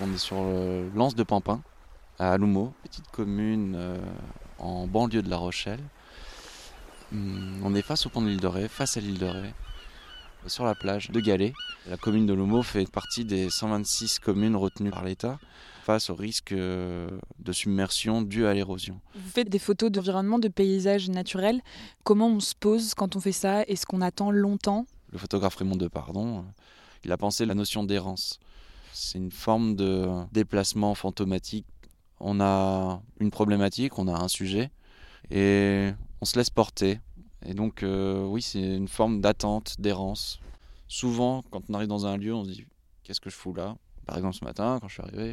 On est sur le lance de Pampin, à Aloumo, petite commune euh, en banlieue de La Rochelle. Hum, on est face au pont de l'île de Ré, face à l'île de Ré, sur la plage de Galets. La commune de Aloumo fait partie des 126 communes retenues par l'État face au risque euh, de submersion dû à l'érosion. Vous faites des photos d'environnement, de paysages naturels. Comment on se pose quand on fait ça? Est-ce qu'on attend longtemps? Le photographe Raymond Depardon, il a pensé la notion d'errance. C'est une forme de déplacement fantomatique. On a une problématique, on a un sujet, et on se laisse porter. Et donc, euh, oui, c'est une forme d'attente, d'errance. Souvent, quand on arrive dans un lieu, on se dit Qu'est-ce que je fous là? Par exemple, ce matin, quand je suis arrivé,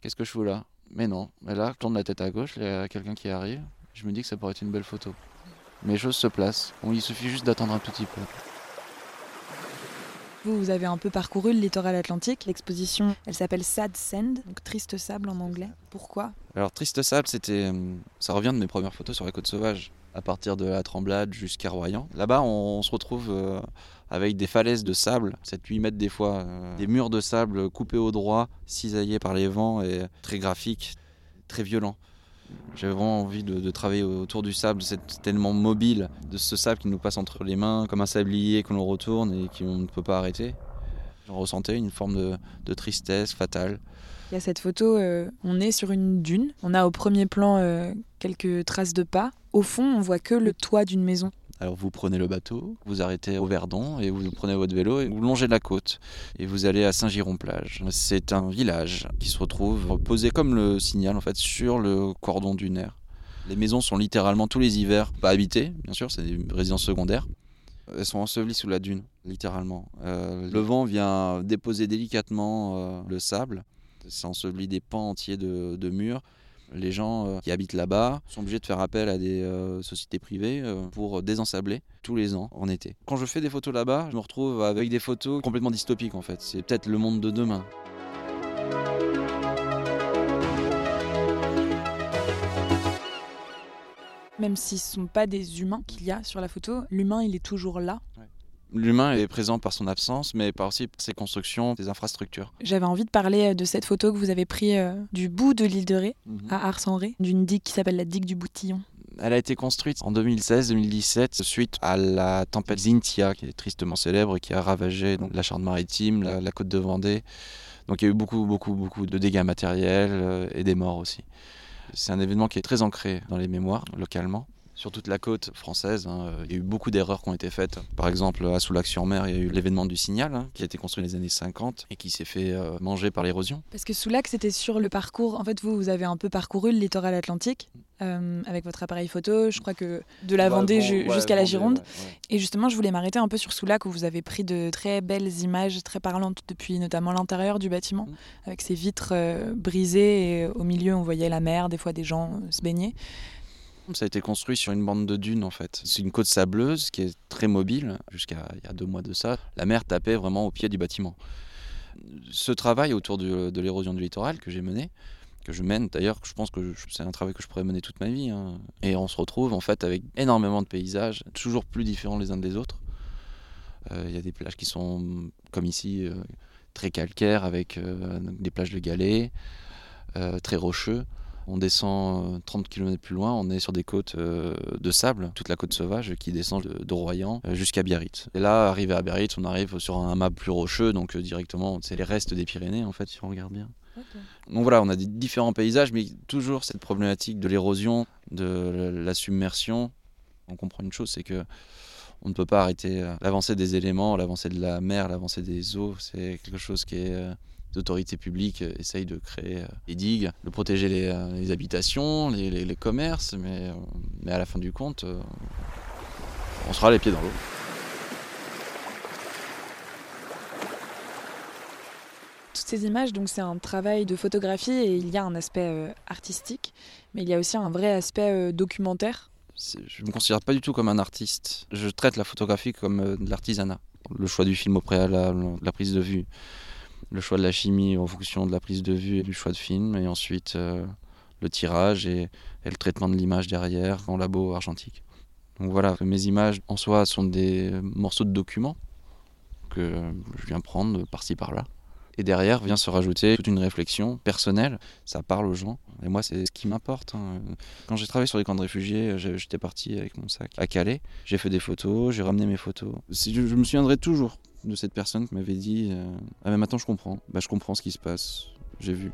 Qu'est-ce que je fous là? Mais non. Mais là, je tourne la tête à gauche, il y a quelqu'un qui arrive. Je me dis que ça pourrait être une belle photo. Mais choses se placent. Il suffit juste d'attendre un tout petit peu. Vous, avez un peu parcouru le littoral atlantique. L'exposition, elle s'appelle Sad Sand, donc triste sable en anglais. Pourquoi? Alors, triste sable, c'était, ça revient de mes premières photos sur la côte sauvage, à partir de la Tremblade jusqu'à Royan. Là-bas, on, se retrouve euh, avec des falaises de sable, 7-8 mètres des fois, euh, des murs de sable coupés au droit, cisaillés par les vents et très graphiques, très violents. J'avais vraiment envie de, travailler autour du sable, c'est tellement mobile, de ce sable qui nous passe entre les mains, comme un sablier que l'on retourne et qu'on ne peut pas arrêter. J'en ressentais une forme de, tristesse fatale. Il y a cette photo, euh, on est sur une dune, on a au premier plan euh, quelques traces de pas. Au fond, on voit que le toit d'une maison. Alors vous prenez le bateau, vous arrêtez au Verdon et vous prenez votre vélo et vous longez la côte et vous allez à Saint-Giron-Plage. C'est un village qui se retrouve posé comme le signal en fait sur le cordon dunaire. Les maisons sont littéralement tous les hivers pas habitées, bien sûr, c'est des résidences secondaires. Elles sont ensevelies sous la dune, littéralement. Euh, le vent vient déposer délicatement euh, le sable. C'est enseveli des pans entiers de murs. Les gens euh, qui habitent là-bas sont obligés de faire appel à des euh, sociétés privées euh, pour désensabler tous les ans en été. Quand je fais des photos là-bas, je me retrouve avec des photos complètement dystopiques en fait. C'est peut-être le monde de demain. Même si ce ne sont pas des humains qu'il y a sur la photo, l'humain il est toujours là. L'humain est présent par son absence, mais par aussi ses constructions, ses infrastructures. J'avais envie de parler euh, de cette photo que vous avez prise euh, du bout de l'île de Ré, mhm. à Ars-en-Ré, d'une digue qui s'appelle la digue du Boutillon. Elle a été construite en 2016-2017 suite à la tempête Zintia, qui est tristement célèbre, qui a ravagé donc, la Charente-Maritime, la, côte de Vendée. Donc il y a eu beaucoup, beaucoup, beaucoup de dégâts matériels euh, et des morts aussi. C'est un événement qui est très ancré dans les mémoires localement sur toute la côte française. Hein, il y a eu beaucoup d'erreurs qui ont été faites. Par exemple, à Soulac-sur-Mer, il y a eu l'événement du Signal, hein, qui a été construit dans les années 50 et qui s'est fait euh, manger par l'érosion. Parce que Soulac, c'était sur le parcours. En fait, vous, vous avez un peu parcouru le littoral atlantique euh, avec votre appareil photo, je crois que de la Vendée jusqu'à la Gironde. Et justement, je voulais m'arrêter un peu sur Soulac, où vous avez pris de très belles images, très parlantes, depuis notamment l'intérieur du bâtiment, mm. avec ses vitres euh, brisées. Et au milieu, on voyait la mer, des fois des gens se baigner. Ça a été construit sur une bande de dunes en fait. C'est une côte sableuse qui est très mobile. Jusqu'à il y a deux mois de ça, la mer tapait vraiment au pied du bâtiment. Ce travail autour de, l'érosion du littoral que j'ai mené, que je mène d'ailleurs, je pense que c'est un travail que je pourrais mener toute ma vie. Hein. Et on se retrouve en fait avec énormément de paysages, toujours plus différents les uns des autres. Euh, il y a des plages qui sont comme ici euh, très calcaires avec euh, des plages de galets, très rocheux. On descend 30 euh, km plus loin, on est sur des côtes euh, de sable, toute la côte sauvage qui descend de, Royan euh, jusqu'à Biarritz. Et là, arrivé à Biarritz, on arrive sur un map plus rocheux, donc directement, c'est les restes des Pyrénées en fait, si on regarde bien. Donc voilà, on a des différents paysages, mais toujours cette problématique de l'érosion, de la submersion. On comprend une chose, c'est que on ne peut pas arrêter l'avancée des éléments, l'avancée de la mer, l'avancée des eaux. C'est quelque chose qui est les autorités publiques euh, essayent de créer euh, des digues, de protéger les, euh, habitations, les, commerces, mais, mais à la fin du compte, on sera les pieds dans l'eau. Toutes ces images, donc c'est un travail de photographie et il y a un aspect artistique, mais il y a aussi un vrai aspect documentaire. Je ne me considère pas du tout comme un artiste. Je traite la photographie comme de l'artisanat. Le choix du film au préalable, la prise de vue, le choix de la chimie en fonction de la prise de vue et du choix de film, et ensuite euh, le tirage et, et, le traitement de l'image derrière en labo argentique. Donc voilà, mes images en soi sont des morceaux de documents que je viens prendre par-ci par-là. Et derrière vient se rajouter toute une réflexion personnelle. Ça parle aux gens. Et moi, c'est ce qui m'importe. Hein. Quand j'ai travaillé sur les camps de réfugiés, j'étais parti avec mon sac à Calais. J'ai fait des photos, j'ai ramené mes photos. Je me souviendrai toujours de cette personne qui m'avait dit euh, Ah, mais maintenant je comprends. Bah, je comprends ce qui se passe. J'ai vu.